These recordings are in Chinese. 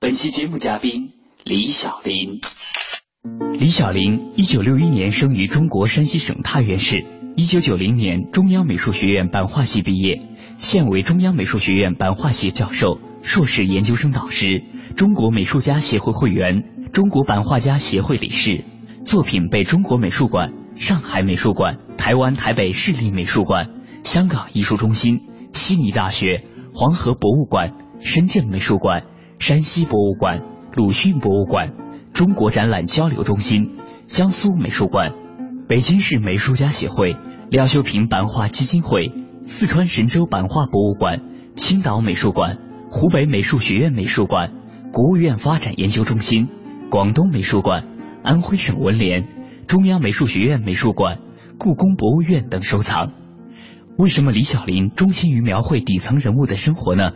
本期节目嘉宾：李小林。李小林，一九六一年生于中国山西省太原市，一九九零年中央美术学院版画系毕业，现为中央美术学院版画系教授、硕士研究生导师，中国美术家协会会员，中国版画家协会理事。作品被中国美术馆、上海美术馆、台湾台北市立美术馆、香港艺术中心、悉尼大学、黄河博物馆、深圳美术馆、山西博物馆、鲁迅博物馆、中国展览交流中心、江苏美术馆、北京市美术家协会、廖修平版画基金会、四川神州版画博物馆、青岛美术馆、湖北美术学院美术馆、国务院发展研究中心、广东美术馆。安徽省文联、中央美术学院美术馆、故宫博物院等收藏。为什么李小林钟情于描绘底层人物的生活呢？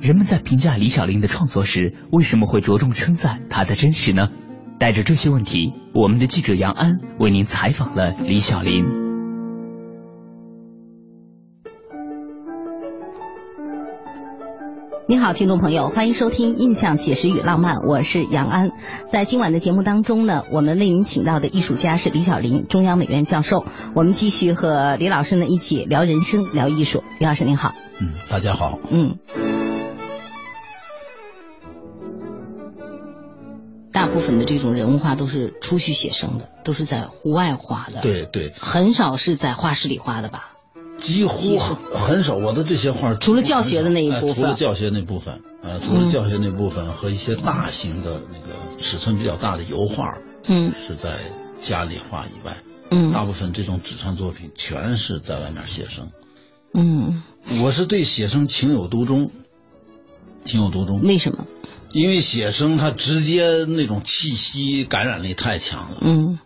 人们在评价李小林的创作时，为什么会着重称赞她的真实呢？带着这些问题，我们的记者杨安为您采访了李小林。你好，听众朋友，欢迎收听《印象写实与浪漫》，我是杨安。在今晚的节目当中呢，我们为您请到的艺术家是李小林，中央美院教授。我们继续和李老师呢一起聊人生、聊艺术。李老师您好。嗯，大家好。嗯。部分的这种人物画都是出去写生的，都是在户外画的。对对。很少是在画室里画的吧？几乎很少，我的这些画除了教学的那一部分，除了教学那部分，呃，除了教学那部分和一些大型的那个尺寸比较大的油画，嗯，是在家里画以外，嗯，大部分这种纸上作品全是在外面写生，嗯，我是对写生情有独钟，情有独钟。为什么？因为写生它直接那种气息感染力太强了，嗯，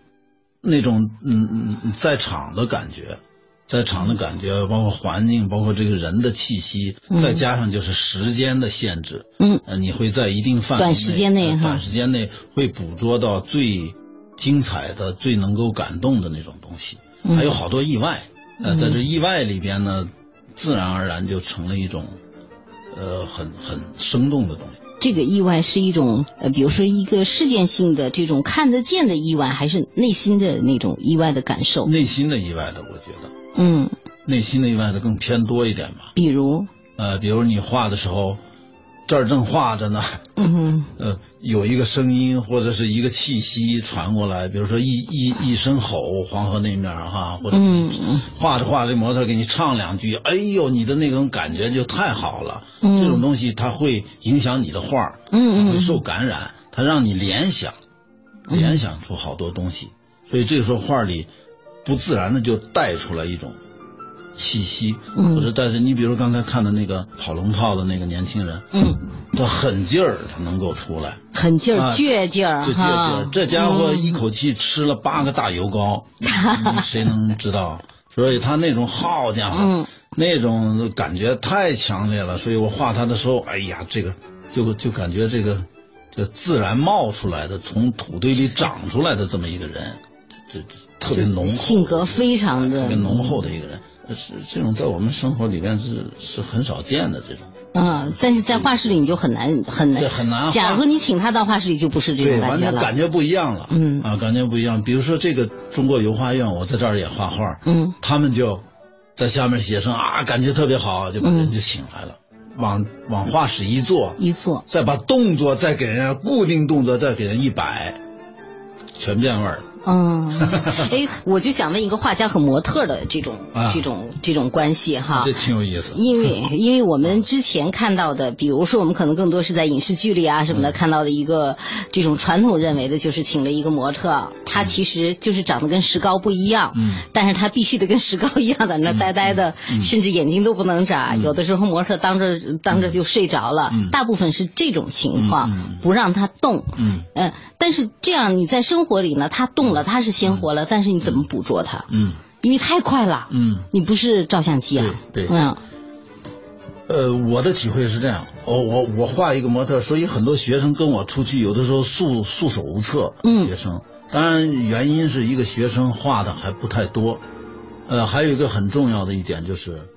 那种嗯嗯在场的感觉。在场的感觉，包括环境，包括这个人的气息，再加上就是时间的限制，嗯，你会在一定范围短时间内短时间内会捕捉到最精彩的、最能够感动的那种东西，还有好多意外，呃，在这意外里边呢，自然而然就成了一种，呃，很很生动的东西。这个意外是一种，呃，比如说一个事件性的这种看得见的意外，还是内心的那种意外的感受？内心的意外的，我觉得。嗯，内心的意外的更偏多一点吧。比如，呃，比如你画的时候，这儿正画着呢，嗯哼，呃，有一个声音或者是一个气息传过来，比如说一一一声吼，黄河那面哈，或者画着画着模特给你唱两句，哎呦，你的那种感觉就太好了。这种东西它会影响你的画，嗯嗯，会受感染，它让你联想，联想出好多东西，所以这个时候画里。不自然的就带出来一种气息，嗯，或者但是你比如刚才看的那个跑龙套的那个年轻人，嗯，他狠劲儿，他能够出来，狠劲儿，倔劲儿，这倔劲儿，这家伙一口气吃了八个大油膏，谁能知道？所以他那种好家伙，那种感觉太强烈了，所以我画他的时候，哎呀，这个就就感觉这个这自然冒出来的，从土堆里长出来的这么一个人，这特别浓厚，性格非常的特别浓厚的一个人。是这种在我们生活里面是是很少见的这种。嗯，但是在画室里你就很难很难很难。假如说你请他到画室里，就不是这种感觉了，感觉不一样了。嗯啊，感觉不一样。比如说这个中国油画院，我在这儿也画画，嗯，他们就在下面写生啊，感觉特别好，就把人就请来了，往往画室一坐，一坐，再把动作再给人家固定动作再给人一摆，全变味儿了。嗯，哎，我就想问一个画家和模特的这种这种这种关系哈，这挺有意思。因为 因为我们之前看到的，比如说我们可能更多是在影视剧里啊什么的看到的一个这种传统认为的就是请了一个模特，他其实就是长得跟石膏不一样，嗯，但是他必须得跟石膏一样在那呆呆的，甚至眼睛都不能眨，有的时候模特当着当着就睡着了，大部分是这种情况，不让他动，嗯，嗯，但是这样你在生活里呢，他动。了，他是鲜活了，但是你怎么捕捉它？嗯，因为太快了。嗯，你不是照相机啊？对，嗯。呃，我的体会是这样，我我我画一个模特，所以很多学生跟我出去，有的时候束束手无策。嗯，学生，当然原因是一个学生画的还不太多。呃，还有一个很重要的一点就是，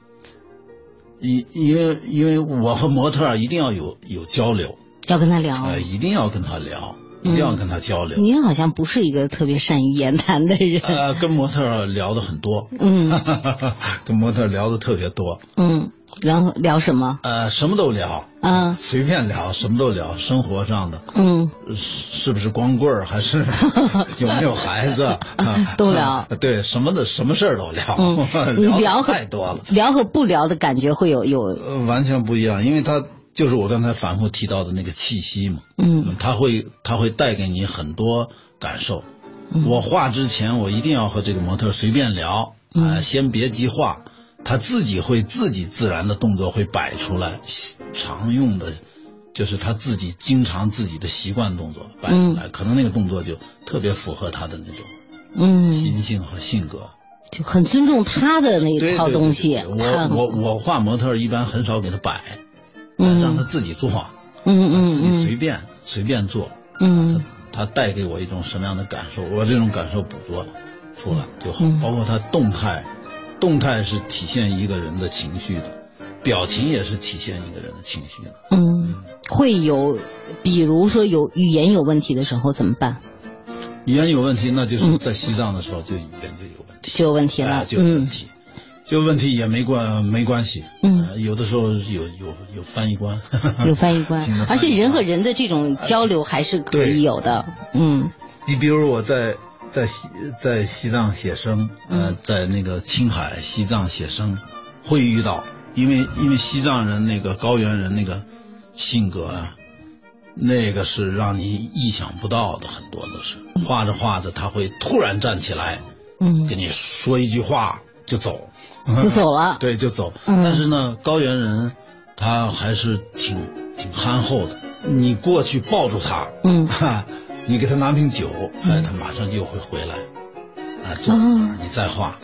因因为因为我和模特一定要有有交流，要跟他聊，呃，一定要跟他聊。一定要跟他交流。您好像不是一个特别善于言谈的人。呃，跟模特聊的很多。嗯，跟模特聊的特别多。嗯，然后聊什么？呃，什么都聊。嗯，随便聊，什么都聊，生活上的。嗯，是不是光棍儿，还是 有没有孩子？都聊。对，什么的，什么事儿都聊。嗯，你聊太多了。聊和不聊的感觉会有有。呃，完全不一样，因为他。就是我刚才反复提到的那个气息嘛，嗯，他会他会带给你很多感受。我画之前，我一定要和这个模特随便聊，啊，先别急画，他自己会自己自然的动作会摆出来，常用的，就是他自己经常自己的习惯动作摆出来，可能那个动作就特别符合他的那种，嗯，心性和性格，就很尊重他的那一套东西。我我我画模特一般很少给他摆。嗯，让他自己做，嗯嗯，自己随便随便做，嗯，他他带给我一种什么样的感受，我这种感受捕捉出来就好。包括他动态，动态是体现一个人的情绪的，表情也是体现一个人的情绪的。嗯，会有，比如说有语言有问题的时候怎么办？语言有问题，那就是在西藏的时候就语言就有问题，就有问题了，就有问题。就问题也没关没关系，嗯，有的时候有有有翻译官，有翻译官，而且人和人的这种交流还是可以有的，嗯。你比如我在在西在西藏写生，呃，在那个青海西藏写生，会遇到，因为因为西藏人那个高原人那个性格啊，那个是让你意想不到的，很多都是。画着画着他会突然站起来，嗯，跟你说一句话就走。就走了，对，就走。但是呢，高原人他还是挺挺憨厚的。你过去抱住他，嗯，哈，你给他拿瓶酒，哎，他马上就会回来，啊，坐，你再画。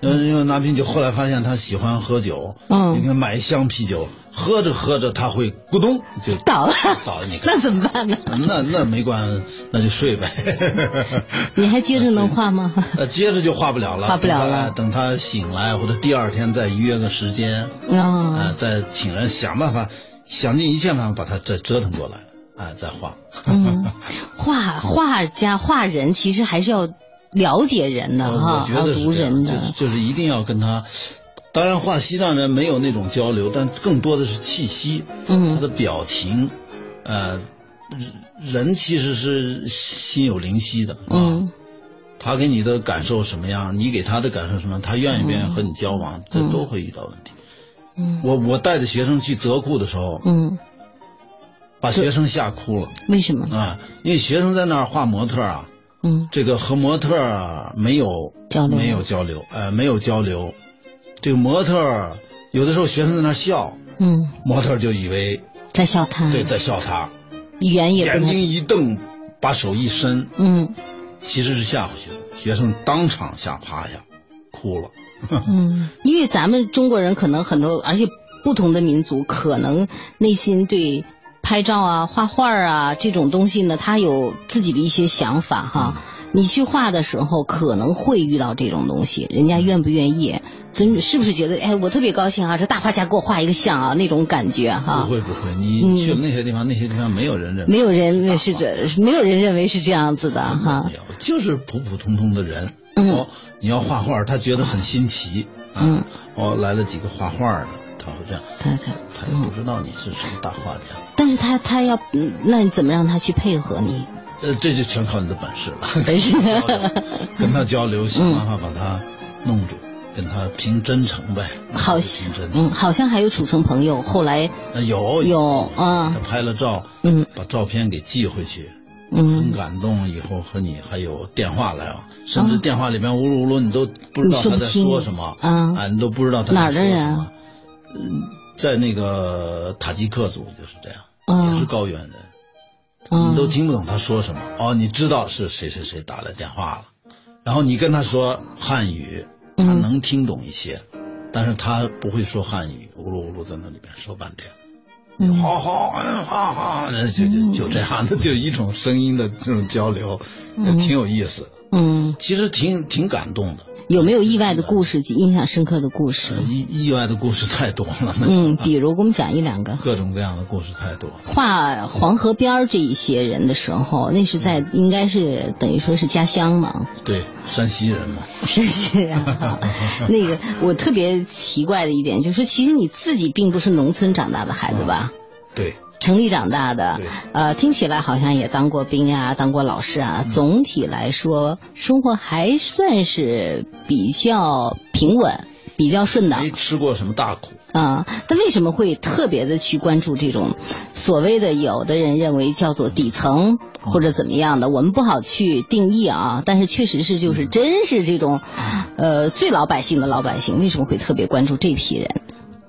因为因为拿瓶酒，后来发现他喜欢喝酒，嗯，你看买一箱啤酒。喝着喝着，他会咕咚就倒了，倒了。你看那怎么办呢？那那没关，那就睡呗。你还接着能画吗？呃，接着就画不了了，画不了了。等他醒来，或者第二天再约个时间，啊，再请人想办法，想尽一切办法把他再折腾过来，啊，再画。嗯，画画家画人其实还是要了解人的哈，要读人的，就是一定要跟他。当然，画西藏人没有那种交流，但更多的是气息，嗯，他的表情，呃，人其实是心有灵犀的，嗯，他给你的感受什么样，你给他的感受什么，他愿意不愿意和你交往，这都会遇到问题。嗯，我我带着学生去泽库的时候，嗯，把学生吓哭了。为什么？啊，因为学生在那儿画模特啊，嗯，这个和模特没有交流，没有交流，呃，没有交流。这个模特有的时候学生在那笑，嗯，模特就以为在笑他，对，在笑他，语言也眼睛一瞪，把手一伸，嗯，其实是吓唬学生，学生当场吓趴下，哭了。嗯，因为咱们中国人可能很多，而且不同的民族可能内心对。拍照啊、画画啊这种东西呢，他有自己的一些想法哈。你去画的时候可能会遇到这种东西，人家愿不愿意？尊是不是觉得哎，我特别高兴啊，这大画家给我画一个像啊，那种感觉哈？不会不会，你去那些地方，那些地方没有人认，没有人认这，没有人认为是这样子的哈。就是普普通通的人。哦，你要画画，他觉得很新奇。嗯。哦，来了几个画画的，他会这样。他他。他也不知道你是什么大画家。但是他他要，那你怎么让他去配合你？呃，这就全靠你的本事了。本事。跟他交流，想办法把他弄住，跟他凭真诚呗。好像，嗯，好像还有处成朋友。后来有有啊，他拍了照，嗯，把照片给寄回去，嗯，很感动。以后和你还有电话来往，甚至电话里面呜噜呜噜，你都不知道他在说什么啊，你都不知道他哪儿的人。嗯，在那个塔吉克族就是这样，也是高原人。你都听不懂他说什么哦，你知道是谁谁谁打来电话了，然后你跟他说汉语，他能听懂一些，但是他不会说汉语，呜噜呜噜在那里边说半天，好好好好，就就就这样的，就一种声音的这种交流，也挺有意思，嗯，其实挺挺感动的。有没有意外的故事及印象深刻的故事？意意外的故事太多了。嗯，比如给我们讲一两个。各种各样的故事太多。画黄河边这一些人的时候，那是在应该是等于说是家乡嘛？对，山西人嘛。山西人。那个我特别奇怪的一点就是，其实你自己并不是农村长大的孩子吧？对。城里长大的，呃，听起来好像也当过兵啊，当过老师啊。总体来说，生活还算是比较平稳，比较顺当。没吃过什么大苦啊。但为什么会特别的去关注这种所谓的有的人认为叫做底层或者怎么样的？我们不好去定义啊。但是确实是就是真是这种，呃，最老百姓的老百姓，为什么会特别关注这批人？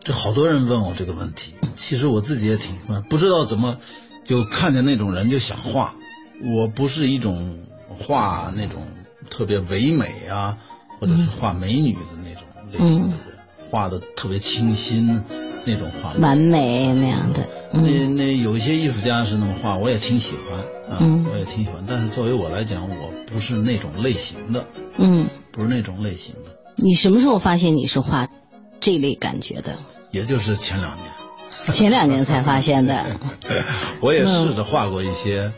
这好多人问我这个问题，其实我自己也挺不知道怎么就看见那种人就想画。我不是一种画那种特别唯美啊，或者是画美女的那种类型的人，画的特别清新那种画，完美那样的。那那有一些艺术家是那么画，我也挺喜欢啊，我也挺喜欢。但是作为我来讲，我不是那种类型的，嗯，不是那种类型的。你什么时候发现你是画？这类感觉的，也就是前两年，前两年才发现的。我也试着画过一些，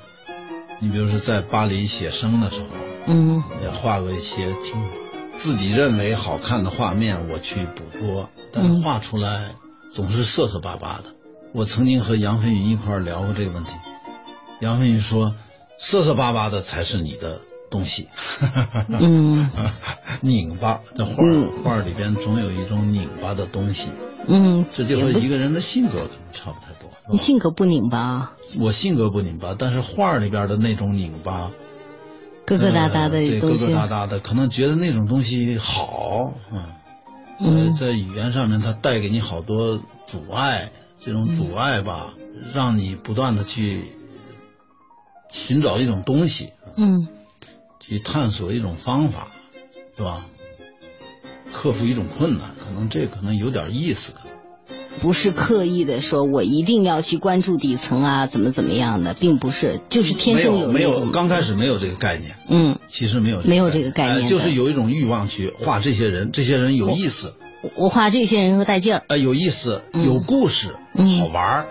你比如说在巴黎写生的时候，嗯，也画过一些挺自己认为好看的画面，我去捕捉，但是画出来总是涩涩巴巴的。我曾经和杨飞云一块聊过这个问题，杨飞云说，涩涩巴巴的才是你的。东西，嗯，拧巴，这画画里边总有一种拧巴的东西，嗯，这就和一个人的性格可能差不太多。你性格不拧巴？我性格不拧巴，但是画里边的那种拧巴，疙疙瘩瘩的东西，疙疙瘩瘩的，可能觉得那种东西好，嗯，在语言上面它带给你好多阻碍，这种阻碍吧，让你不断的去寻找一种东西，嗯。去探索一种方法，是吧？克服一种困难，可能这可能有点意思。不是刻意的说，我一定要去关注底层啊，怎么怎么样的，并不是，就是天生有没有刚开始没有这个概念，嗯，其实没有没有这个概念，就是有一种欲望去画这些人，这些人有意思。我画这些人说带劲儿，呃，有意思，有故事，好玩儿，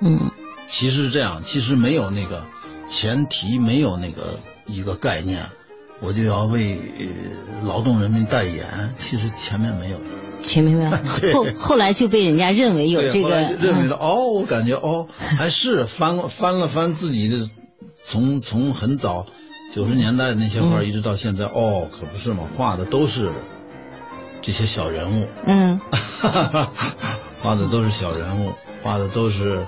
嗯，其实是这样，其实没有那个前提，没有那个一个概念。我就要为劳动人民代言，其实前面没有，前面没有，后后来就被人家认为有这个，认为了哦，我感觉哦，还是翻翻了翻自己的，从从很早九十年代那些画一直到现在，哦，可不是嘛，画的都是这些小人物，嗯，画的都是小人物，画的都是。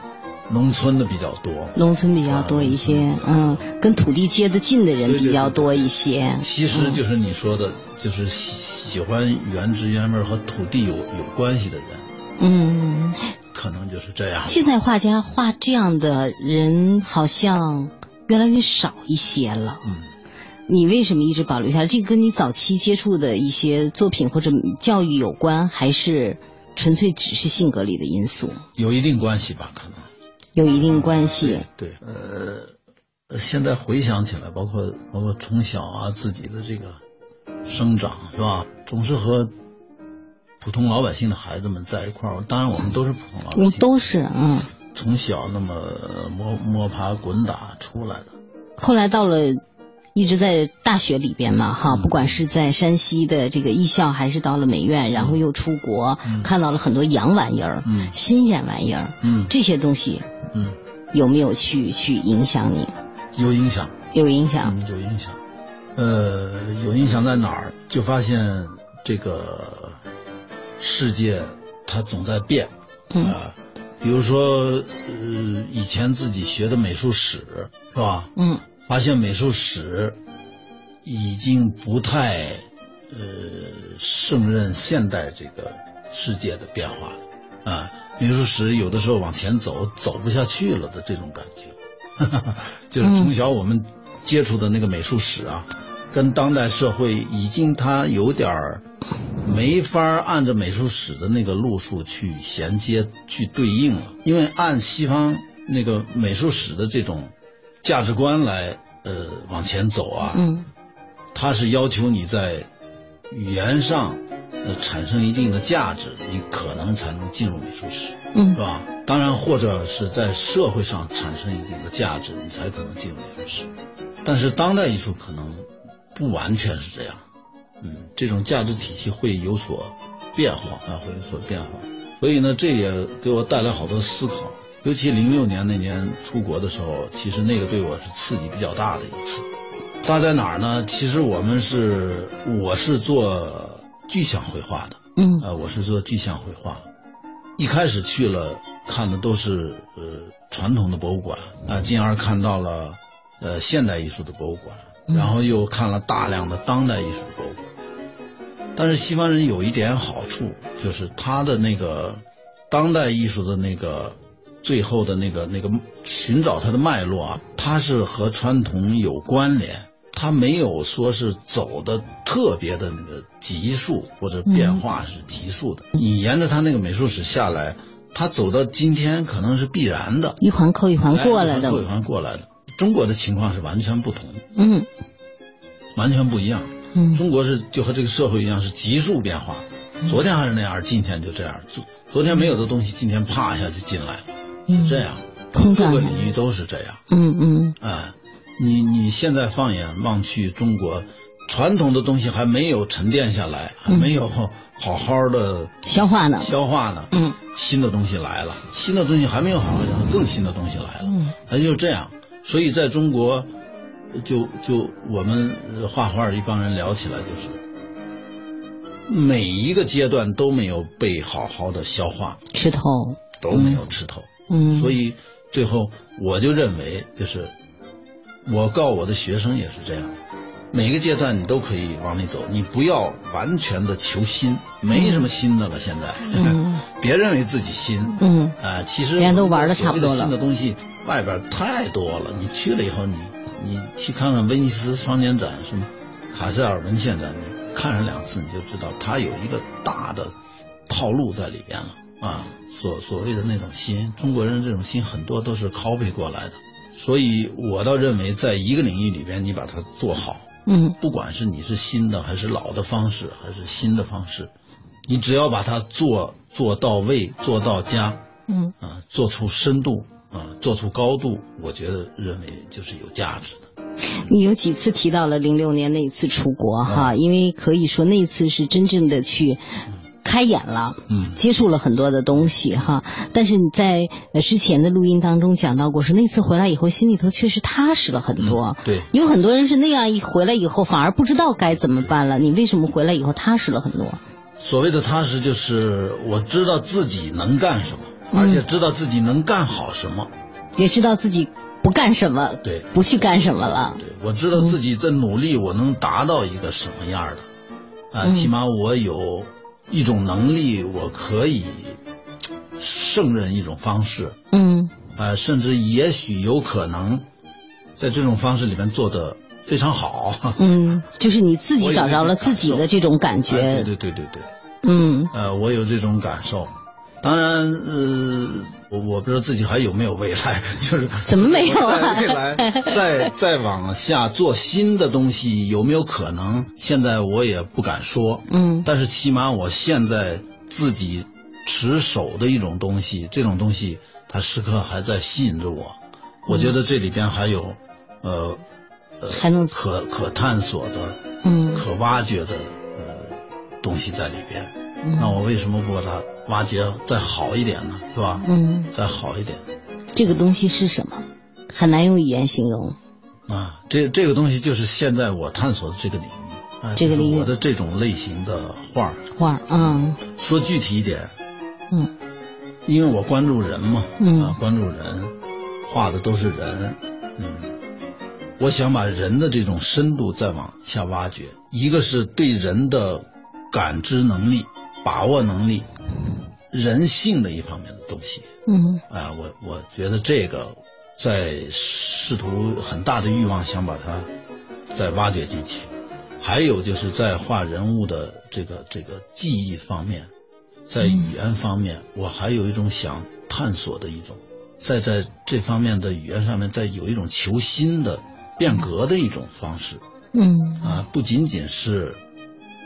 农村的比较多，农村比较多一些，嗯，跟土地接得近的人比较多一些。其实就是你说的，就是喜喜欢原汁原味和土地有有关系的人，嗯，可能就是这样。现在画家画这样的人好像越来越少一些了，嗯，你为什么一直保留下来？这跟你早期接触的一些作品或者教育有关，还是纯粹只是性格里的因素？有一定关系吧，可能。有一定关系。对，呃，现在回想起来，包括包括从小啊，自己的这个生长是吧，总是和普通老百姓的孩子们在一块儿。当然，我们都是普通老百姓，都是嗯。从小那么摸摸爬滚打出来的，后来到了。一直在大学里边嘛，哈，不管是在山西的这个艺校，还是到了美院，然后又出国，看到了很多洋玩意儿，新鲜玩意儿，这些东西，嗯，有没有去去影响你？有影响，有影响，有影响。呃，有影响在哪儿？就发现这个世界它总在变啊。比如说，呃，以前自己学的美术史，是吧？嗯。发现美术史已经不太呃胜任现代这个世界的变化了。啊，美术史有的时候往前走走不下去了的这种感觉，就是从小我们接触的那个美术史啊，跟当代社会已经它有点儿没法按照美术史的那个路数去衔接去对应了，因为按西方那个美术史的这种。价值观来呃往前走啊，嗯，它是要求你在语言上呃产生一定的价值，你可能才能进入美术史，嗯，是吧？当然，或者是在社会上产生一定的价值，你才可能进入美术史。但是当代艺术可能不完全是这样，嗯，这种价值体系会有所变化啊，会有所变化。所以呢，这也给我带来好多思考。尤其零六年那年出国的时候，其实那个对我是刺激比较大的一次。大在哪儿呢？其实我们是，我是做具象绘画的，嗯，呃，我是做具象绘画。一开始去了看的都是呃传统的博物馆啊，进而看到了呃现代艺术的博物馆，然后又看了大量的当代艺术的博物馆。但是西方人有一点好处，就是他的那个当代艺术的那个。最后的那个那个寻找它的脉络啊，它是和传统有关联，它没有说是走的特别的那个急速或者变化是急速的。你沿着它那个美术史下来，它走到今天可能是必然的，一环扣一环过来的，扣一环过来的。中国的情况是完全不同，嗯，完全不一样。嗯，中国是就和这个社会一样是急速变化，昨天还是那样，今天就这样。昨昨天没有的东西，今天啪一下就进来了。是这样，各个领域都是这样。嗯嗯。哎，你你现在放眼望去，中国传统的东西还没有沉淀下来，还没有好好的消化呢。消化呢。嗯。新的东西来了，新的东西还没有好好讲，更新的东西来了。嗯。它就这样，所以在中国，就就我们画画一帮人聊起来，就是每一个阶段都没有被好好的消化，吃透都没有吃透。嗯，所以最后我就认为，就是我告我的学生也是这样，每个阶段你都可以往里走，你不要完全的求新，没什么新的了。现在，别认为自己新，嗯，啊，其实别人都玩的差不多了。新的东西外边太多了，你去了以后，你你去看看威尼斯双年展，什么卡塞尔文献展，你看上两次你就知道，它有一个大的套路在里边了。啊，所所谓的那种心，中国人这种心很多都是 copy 过来的，所以我倒认为，在一个领域里边，你把它做好，嗯，不管是你是新的还是老的方式，还是新的方式，你只要把它做做到位，做到家，嗯，啊，做出深度，啊，做出高度，我觉得认为就是有价值的。你有几次提到了零六年那一次出国哈，因为可以说那次是真正的去。开眼了，嗯，接触了很多的东西哈，但是你在呃之前的录音当中讲到过，是那次回来以后心里头确实踏实了很多，对，有很多人是那样一回来以后反而不知道该怎么办了，你为什么回来以后踏实了很多？所谓的踏实就是我知道自己能干什么，而且知道自己能干好什么，也知道自己不干什么，对，不去干什么了，对我知道自己在努力，我能达到一个什么样的，啊，起码我有。一种能力，我可以胜任一种方式，嗯，啊，甚至也许有可能在这种方式里面做的非常好，嗯，就是你自己 找着了自己的这种感觉，对对对对对，嗯，呃，我有这种感受，当然，呃，我我不知道自己还有没有未来，就是怎么没有啊？未来再再 往下做新的东西有没有可能？现在我也不敢说。嗯，但是起码我现在自己持守的一种东西，这种东西它时刻还在吸引着我。我觉得这里边还有，呃，呃，还能可可探索的，嗯，可挖掘的呃东西在里边。那我为什么不把它挖掘再好一点呢？是吧？嗯，再好一点。这个东西是什么？很难用语言形容。啊，这这个东西就是现在我探索的这个领域。啊，这个领域。我的这种类型的画画嗯。说具体一点。嗯。因为我关注人嘛。嗯。啊，关注人，画的都是人。嗯。我想把人的这种深度再往下挖掘，一个是对人的感知能力。把握能力、人性的一方面的东西，嗯，啊，我我觉得这个在试图很大的欲望想把它再挖掘进去，还有就是在画人物的这个这个记忆方面，在语言方面，我还有一种想探索的一种，在在这方面的语言上面在有一种求新的变革的一种方式，嗯，啊，不仅仅是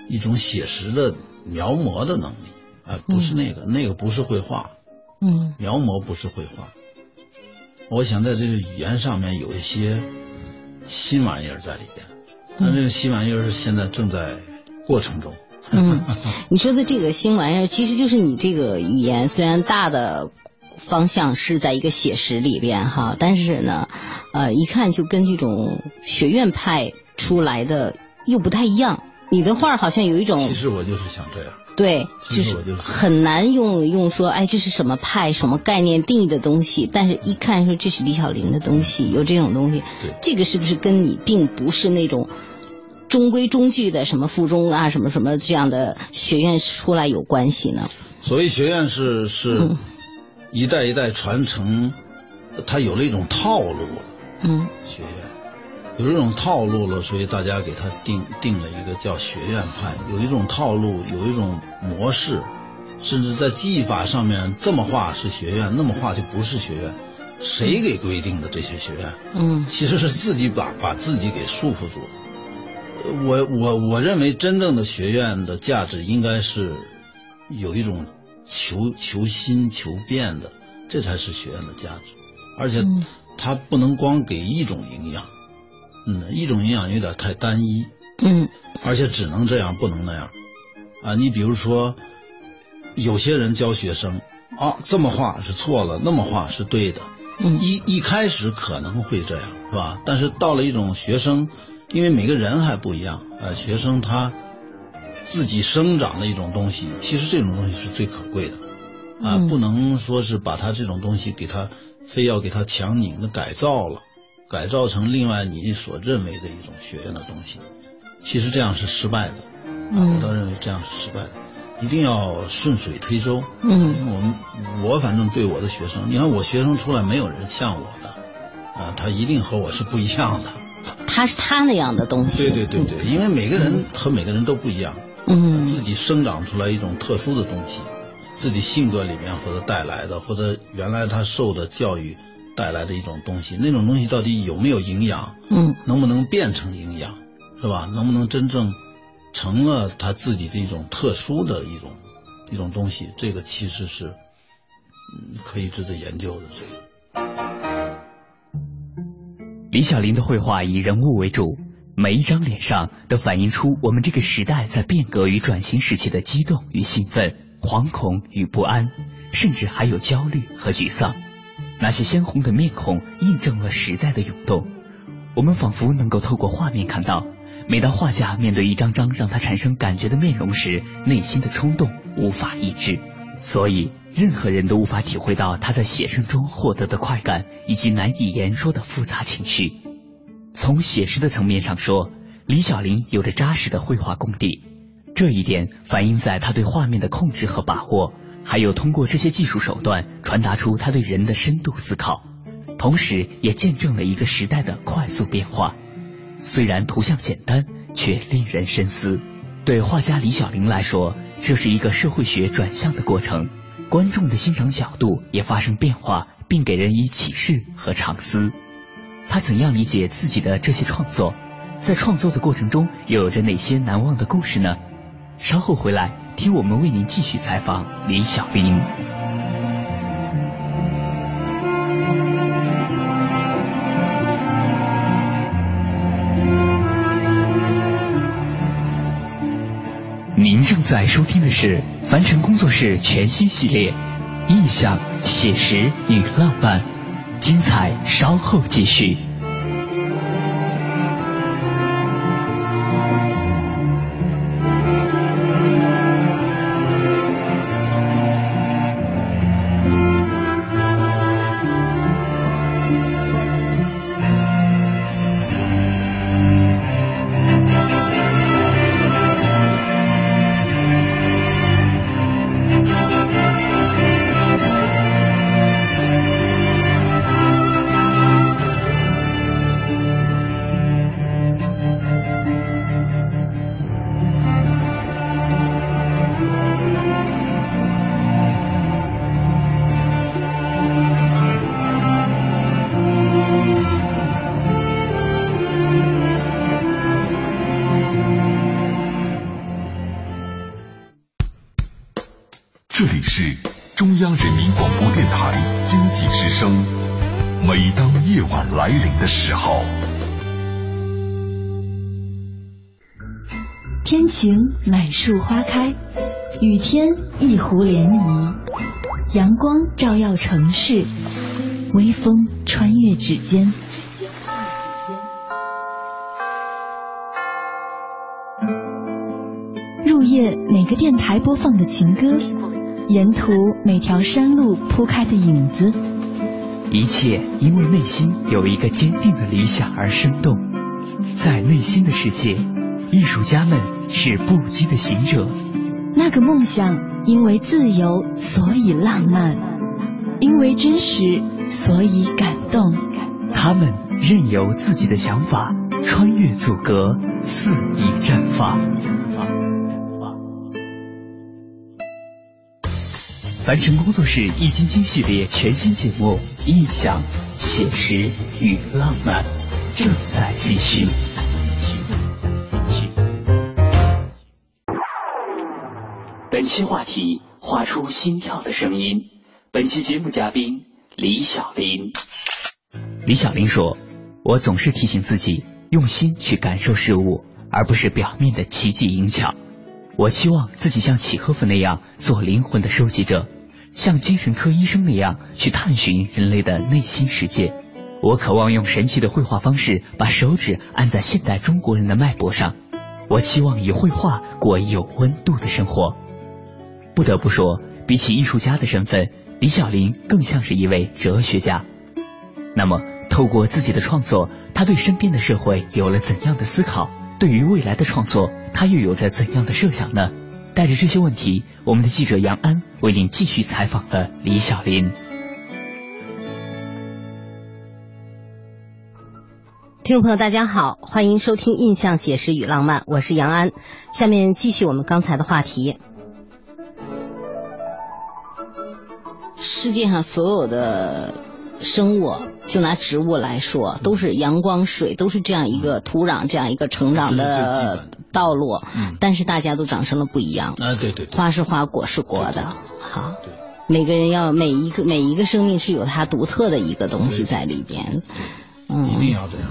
一种写实的。描摹的能力啊，不是那个，那个不是绘画，嗯，描摹不是绘画。我想在这个语言上面有一些新玩意儿在里边，但这个新玩意儿是现在正在过程中。嗯，你说的这个新玩意儿，其实就是你这个语言虽然大的方向是在一个写实里边哈，但是呢，呃，一看就跟这种学院派出来的又不太一样。你的画好像有一种，其实我就是想这样，对，就是很难用用说，哎，这是什么派、什么概念定义的东西，但是一看说这是李小玲的东西，有这种东西，对，这个是不是跟你并不是那种中规中矩的什么附中啊、什么什么这样的学院出来有关系呢？所谓学院是是一代一代传承，它有了一种套路了，嗯，学院。有一种套路了，所以大家给他定定了一个叫学院派。有一种套路，有一种模式，甚至在技法上面，这么画是学院，那么画就不是学院。谁给规定的这些学院？嗯，其实是自己把把自己给束缚住了。我我我认为真正的学院的价值应该是有一种求求新求变的，这才是学院的价值。而且它不能光给一种营养。嗯，一种营养有点太单一，嗯，而且只能这样，不能那样，啊，你比如说，有些人教学生啊，这么画是错了，那么画是对的，嗯，一一开始可能会这样，是吧？但是到了一种学生，因为每个人还不一样，啊，学生他自己生长的一种东西，其实这种东西是最可贵的，啊，不能说是把他这种东西给他非要给他强拧的改造了。改造成另外你所认为的一种学院的东西，其实这样是失败的。嗯，我倒认为这样是失败的，一定要顺水推舟。嗯，我们我反正对我的学生，你看我学生出来没有人像我的，啊，他一定和我是不一样的。他是他那样的东西。对对对对，因为每个人和每个人都不一样。嗯，自己生长出来一种特殊的东西，自己性格里面或者带来的，或者原来他受的教育。带来的一种东西，那种东西到底有没有营养？嗯，能不能变成营养，是吧？能不能真正成了他自己的一种特殊的一种一种东西？这个其实是嗯可以值得研究的。这个李小林的绘画以人物为主，每一张脸上都反映出我们这个时代在变革与转型时期的激动与兴奋、惶恐与不安，甚至还有焦虑和沮丧。那些鲜红的面孔印证了时代的涌动，我们仿佛能够透过画面看到，每当画家面对一张张让他产生感觉的面容时，内心的冲动无法抑制，所以任何人都无法体会到他在写生中获得的快感以及难以言说的复杂情绪。从写实的层面上说，李小林有着扎实的绘画功底，这一点反映在他对画面的控制和把握。还有通过这些技术手段传达出他对人的深度思考，同时也见证了一个时代的快速变化。虽然图像简单，却令人深思。对画家李小玲来说，这是一个社会学转向的过程。观众的欣赏角度也发生变化，并给人以启示和长思。他怎样理解自己的这些创作？在创作的过程中，又有着哪些难忘的故事呢？稍后回来听我们为您继续采访李小林。您正在收听的是凡尘工作室全新系列《印象、写实与浪漫》，精彩稍后继续。满树花开，雨天一湖涟漪，阳光照耀城市，微风穿越指尖。入夜，每个电台播放的情歌，沿途每条山路铺开的影子，一切因为内心有一个坚定的理想而生动，在内心的世界。艺术家们是不羁的行者，那个梦想因为自由所以浪漫，因为真实所以感动。他们任由自己的想法穿越阻隔，肆意绽放。凡尘工作室易筋经系列全新节目《意象、写实与浪漫》正在继续。本期话题：画出心跳的声音。本期节目嘉宾李小林。李小林说：“我总是提醒自己，用心去感受事物，而不是表面的奇技淫巧。我希望自己像契诃夫那样做灵魂的收集者，像精神科医生那样去探寻人类的内心世界。我渴望用神奇的绘画方式，把手指按在现代中国人的脉搏上。我期望以绘画过有温度的生活。”不得不说，比起艺术家的身份，李小林更像是一位哲学家。那么，透过自己的创作，他对身边的社会有了怎样的思考？对于未来的创作，他又有着怎样的设想呢？带着这些问题，我们的记者杨安为您继续采访了李小林。听众朋友，大家好，欢迎收听《印象写实与浪漫》，我是杨安。下面继续我们刚才的话题。世界上所有的生物，就拿植物来说，都是阳光、水，都是这样一个土壤，这样一个成长的道路。但是大家都长成了不一样。啊，对对。花是花，果是果的。好。每个人要每一个每一个生命是有它独特的一个东西在里边。嗯。一定要这样。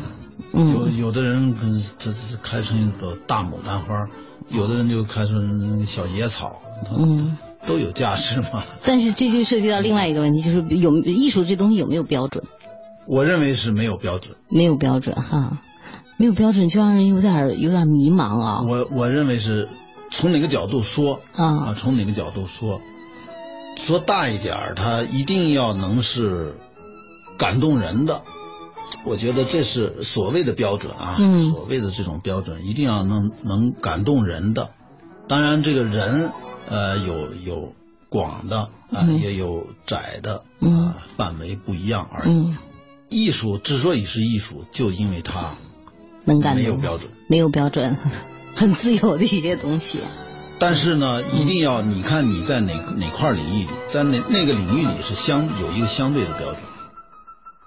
嗯。有有的人这这开成一朵大牡丹花，有的人就开成小野草。嗯。都有价值嘛？但是这就涉及到另外一个问题，就是有艺术这东西有没有标准？我认为是没有标准。没有标准哈，没有标准就让人有点有点迷茫啊。我我认为是从哪个角度说啊？从哪个角度说？说大一点，它一定要能是感动人的。我觉得这是所谓的标准啊，所谓的这种标准一定要能能感动人的。当然，这个人。呃，有有广的啊，也有窄的啊，范围不一样而已。艺术之所以是艺术，就因为它能干没有标准，没有标准，很自由的一些东西。但是呢，一定要你看你在哪哪块领域里，在哪那个领域里是相有一个相对的标准。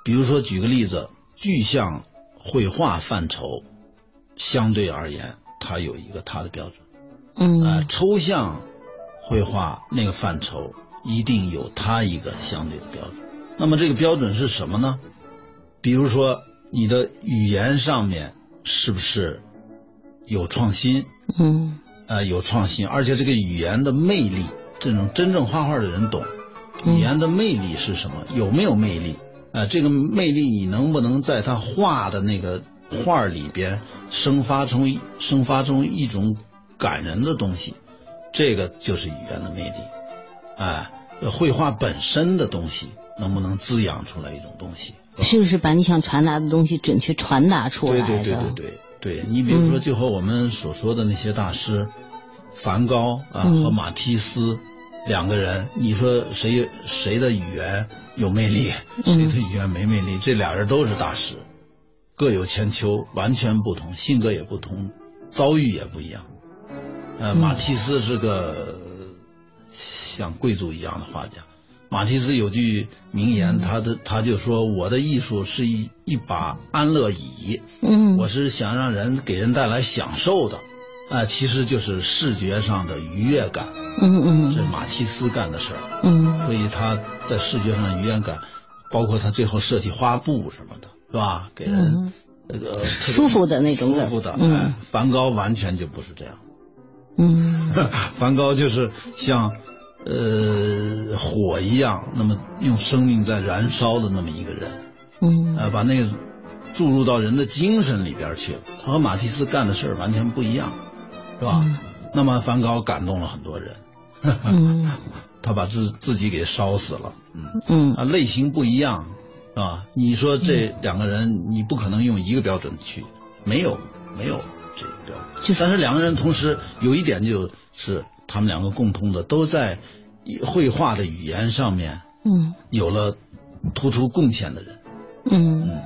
比如说，举个例子，具象绘画范畴相对而言，它有一个它的标准。嗯。呃，抽象绘画那个范畴一定有它一个相对的标准。那么这个标准是什么呢？比如说，你的语言上面是不是有创新？嗯。呃，有创新，而且这个语言的魅力，这种真正画画的人懂，语言的魅力是什么？有没有魅力？呃，这个魅力你能不能在他画的那个画里边生发出生发出一种感人的东西？这个就是语言的魅力。哎，绘画本身的东西能不能滋养出来一种东西？是不是把你想传达的东西准确传达出来？对对对对对。对你比如说，就和我们所说的那些大师，梵高啊和马蒂斯两个人，你说谁谁的语言有魅力，谁的语言没魅力？这俩人都是大师，各有千秋，完全不同，性格也不同，遭遇也不一样。呃，马蒂斯是个像贵族一样的画家。马蒂斯有句名言，他的他就说：“我的艺术是一一把安乐椅，嗯，我是想让人给人带来享受的，啊，其实就是视觉上的愉悦感，嗯嗯，这是马蒂斯干的事儿，嗯，所以他在视觉上愉悦感，包括他最后设计花布什么的，是吧？给人那个舒服的那种舒服的，嗯，梵高完全就不是这样，嗯，梵高就是像。呃，火一样，那么用生命在燃烧的那么一个人，嗯，呃，把那个注入到人的精神里边去了。他和马蒂斯干的事儿完全不一样，是吧？那么梵高感动了很多人，嗯，他把自自己给烧死了，嗯嗯，啊，类型不一样，是吧？你说这两个人，你不可能用一个标准去，没有没有这个但是两个人同时有一点就是。他们两个共通的都在绘画的语言上面，嗯，有了突出贡献的人，嗯嗯，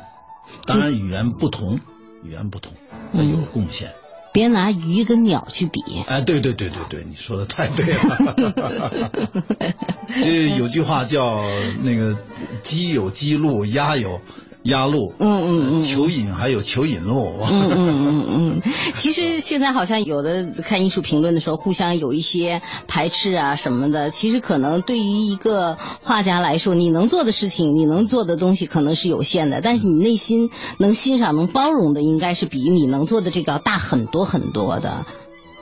当然语言不同，语言不同，那有贡献。别拿鱼跟鸟去比。哎，对对对对对，你说的太对了。就有句话叫那个鸡有鸡路，鸭有。压路，嗯嗯嗯，蚯蚓还有蚯蚓路，嗯嗯嗯嗯。其实现在好像有的看艺术评论的时候，互相有一些排斥啊什么的。其实可能对于一个画家来说，你能做的事情，你能做的东西可能是有限的，但是你内心能欣赏、能包容的，应该是比你能做的这个要大很多很多的。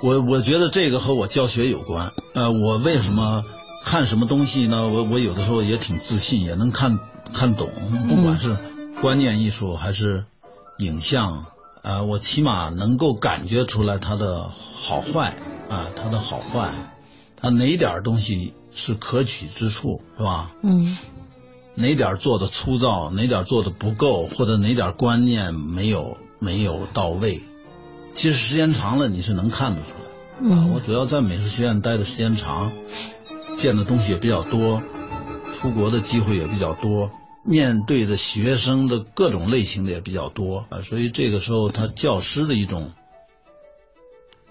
我我觉得这个和我教学有关。呃，我为什么看什么东西呢？我我有的时候也挺自信，也能看看懂，不管是。观念艺术还是影像啊？我起码能够感觉出来它的好坏啊，它的好坏，它哪点东西是可取之处，是吧？嗯。哪点做的粗糙，哪点做的不够，或者哪点观念没有没有到位，其实时间长了你是能看得出来。嗯。我主要在美术学院待的时间长，见的东西也比较多，出国的机会也比较多。面对的学生的各种类型的也比较多啊，所以这个时候他教师的一种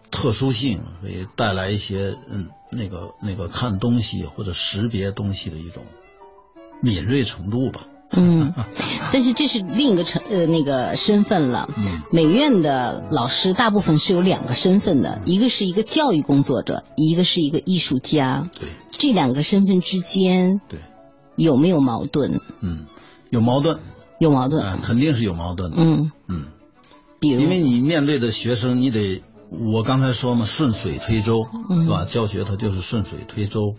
特殊性，所以带来一些嗯那个那个看东西或者识别东西的一种敏锐程度吧。嗯，但是这是另一个成呃那个身份了。嗯，美院的老师大部分是有两个身份的，一个是一个教育工作者，一个是一个艺术家。对，这两个身份之间。对。有没有矛盾？嗯，有矛盾，有矛盾，嗯，肯定是有矛盾的。嗯嗯，比如，因为你面对的学生，你得，我刚才说嘛，顺水推舟，是吧？教学它就是顺水推舟，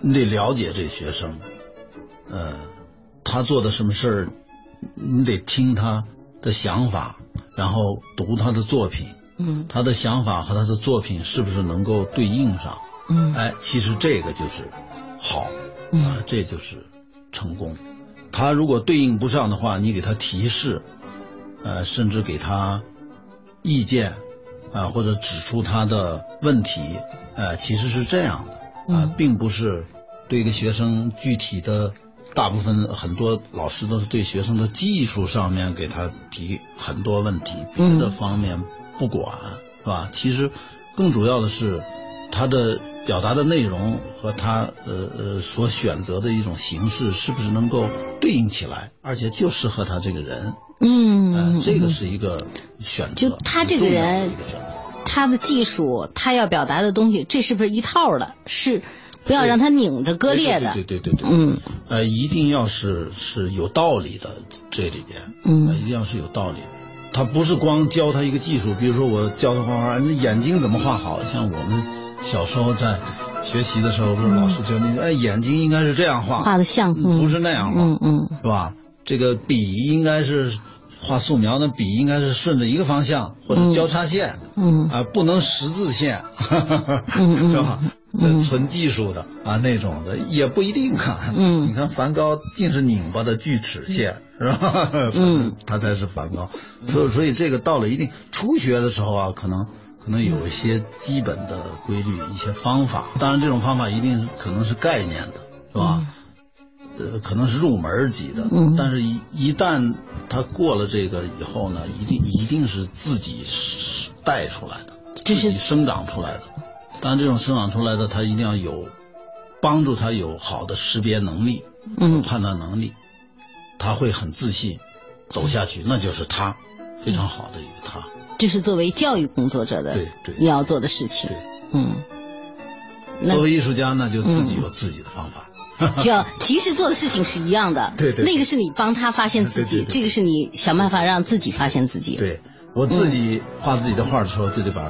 你得了解这学生，呃，他做的什么事儿，你得听他的想法，然后读他的作品，嗯，他的想法和他的作品是不是能够对应上？嗯，哎，其实这个就是好。啊，这就是成功。他如果对应不上的话，你给他提示，呃，甚至给他意见啊，或者指出他的问题，呃，其实是这样的啊，并不是对一个学生具体的。大部分很多老师都是对学生的技术上面给他提很多问题，别的方面不管，是吧？其实更主要的是。他的表达的内容和他呃呃所选择的一种形式是不是能够对应起来，而且就适合他这个人。嗯，这个是一个选择。就他这个人，他的技术，他要表达的东西，这是不是一套的？是不要让他拧着割裂的。对对对对。嗯。呃，一定要是是有道理的，这里边，嗯，一定要是有道理。他不是光教他一个技术，比如说我教他画画，那眼睛怎么画好？像我们小时候在学习的时候，不是老师教你，哎，眼睛应该是这样画，画的像，不是那样画，嗯嗯，是吧？这个笔应该是。画素描的笔应该是顺着一个方向或者交叉线，嗯啊，不能十字线，是吧？纯技术的啊那种的也不一定啊。嗯，你看梵高尽是拧巴的锯齿线，是吧？嗯，他才是梵高。所以，所以这个到了一定初学的时候啊，可能可能有一些基本的规律、一些方法。当然，这种方法一定可能是概念的，是吧？呃，可能是入门级的，嗯，但是，一一旦他过了这个以后呢，一定一定是自己带出来的，自己生长出来的。当然，这种生长出来的，他一定要有帮助，他有好的识别能力，嗯，判断能力，他会很自信走下去，那就是他非常好的一个他。这是作为教育工作者的对对你要做的事情，对，嗯。作为艺术家，那就自己有自己的方法。就其实做的事情是一样的，对对，那个是你帮他发现自己，这个是你想办法让自己发现自己。对我自己画自己的画的时候，就得把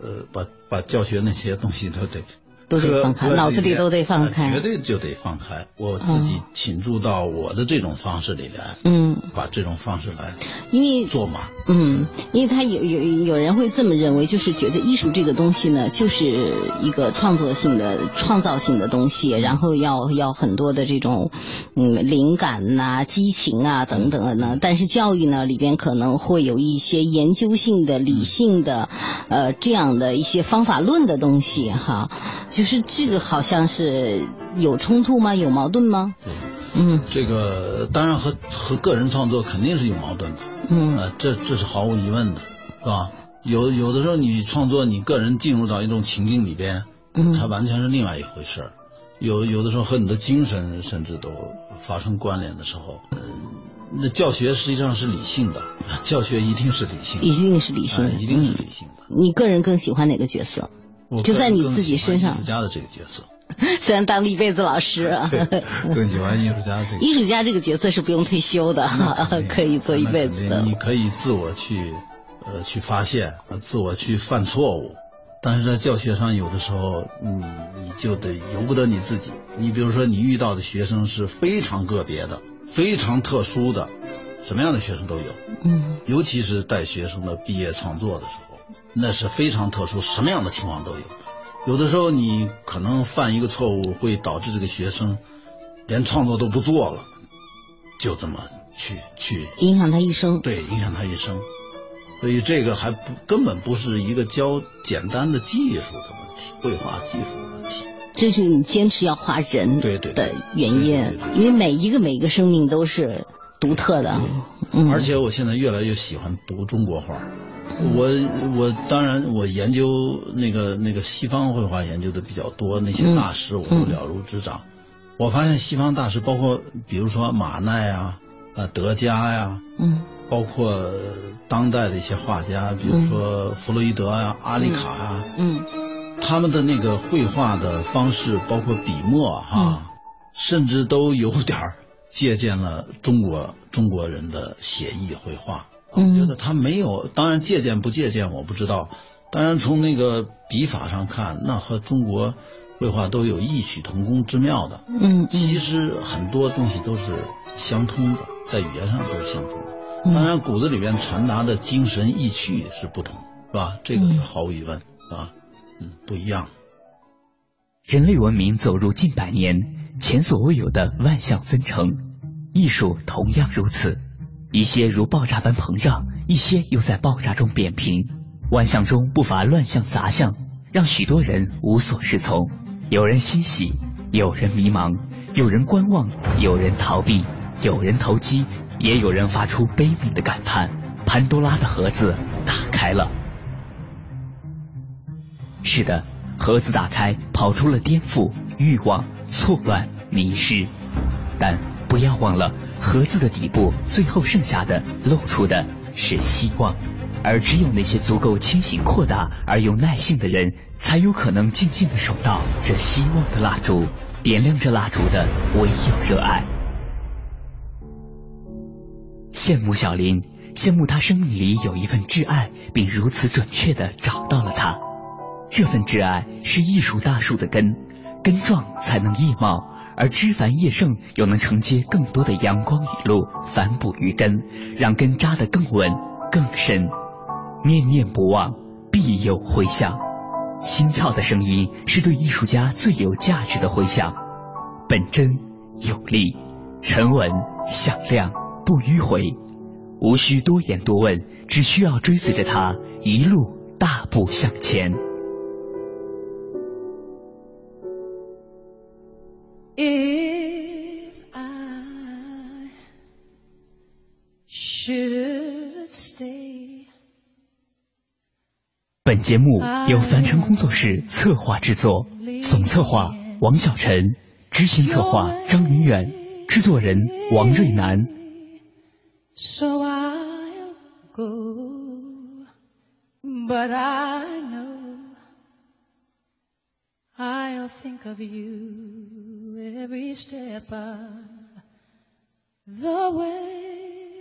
呃把把教学那些东西都得。都得放开，脑子里都得放开，绝对就得放开。我自己倾注到我的这种方式里来，嗯，把这种方式来，因为做嘛，嗯，因为他有有有人会这么认为，就是觉得艺术这个东西呢，就是一个创作性的、创造性的东西，然后要要很多的这种嗯灵感呐、激情啊等等的呢。但是教育呢里边可能会有一些研究性的、理性的，呃这样的一些方法论的东西哈。就是这个好像是有冲突吗？有矛盾吗？对，嗯，这个当然和和个人创作肯定是有矛盾的，嗯，呃，这这是毫无疑问的，是吧？有有的时候你创作，你个人进入到一种情境里边，嗯，它完全是另外一回事儿。有有的时候和你的精神甚至都发生关联的时候，嗯，那教学实际上是理性的，教学一定是理性，一定是理性的，一定是理性的。你个人更喜欢哪个角色？就在你自己身上，艺术家的这个角色，虽然当了一辈子老师，更喜欢艺术家这个。艺术家这个角色是不用退休的，可以做一辈子的。你可以自我去呃去发现，自我去犯错误，但是在教学上有的时候你你就得由不得你自己。你比如说你遇到的学生是非常个别的、非常特殊的，什么样的学生都有，嗯，尤其是带学生的毕业创作的时候。那是非常特殊，什么样的情况都有的。有的时候你可能犯一个错误，会导致这个学生连创作都不做了，就这么去去影响他一生。对，影响他一生。所以这个还不根本不是一个教简单的技术的问题，绘画技术的问题。这是你坚持要画人对对的原因，因为每一个每一个生命都是独特的。嗯，而且我现在越来越喜欢读中国画。我我当然我研究那个那个西方绘画研究的比较多，那些大师我都了如指掌。我发现西方大师包括比如说马奈啊、啊德加呀，嗯，包括当代的一些画家，比如说弗洛伊德啊、阿里卡啊，嗯，他们的那个绘画的方式，包括笔墨哈，甚至都有点借鉴了中国中国人的写意绘画。我觉得他没有，当然借鉴不借鉴我不知道。当然从那个笔法上看，那和中国绘画都有异曲同工之妙的。嗯，其实很多东西都是相通的，在语言上都是相通的。当然骨子里边传达的精神意趣是不同，是吧？这个是毫无疑问，啊，嗯，不一样。人类文明走入近百年，前所未有的万象纷呈，艺术同样如此。一些如爆炸般膨胀，一些又在爆炸中扁平，万象中不乏乱象杂象，让许多人无所适从。有人欣喜，有人迷茫，有人观望，有人逃避，有人投机，也有人发出悲悯的感叹：潘多拉的盒子打开了。是的，盒子打开，跑出了颠覆、欲望、错乱、迷失。但不要忘了，盒子的底部最后剩下的、露出的是希望。而只有那些足够清醒、扩大而又耐性的人，才有可能静静的守到这希望的蜡烛，点亮这蜡烛的唯有热爱。羡慕小林，羡慕他生命里有一份挚爱，并如此准确的找到了他。这份挚爱是艺术大树的根，根壮才能叶茂，而枝繁叶盛又能承接更多的阳光雨露，反哺于根，让根扎得更稳更深。念念不忘，必有回响。心跳的声音是对艺术家最有价值的回响，本真有力，沉稳响亮，不迂回，无需多言多问，只需要追随着它一路大步向前。本节目由凡尘工作室策划制作，总策划王小晨，执行策划张云远，制作人王瑞南。So I'll go, but I know I'll think of you every step of the way.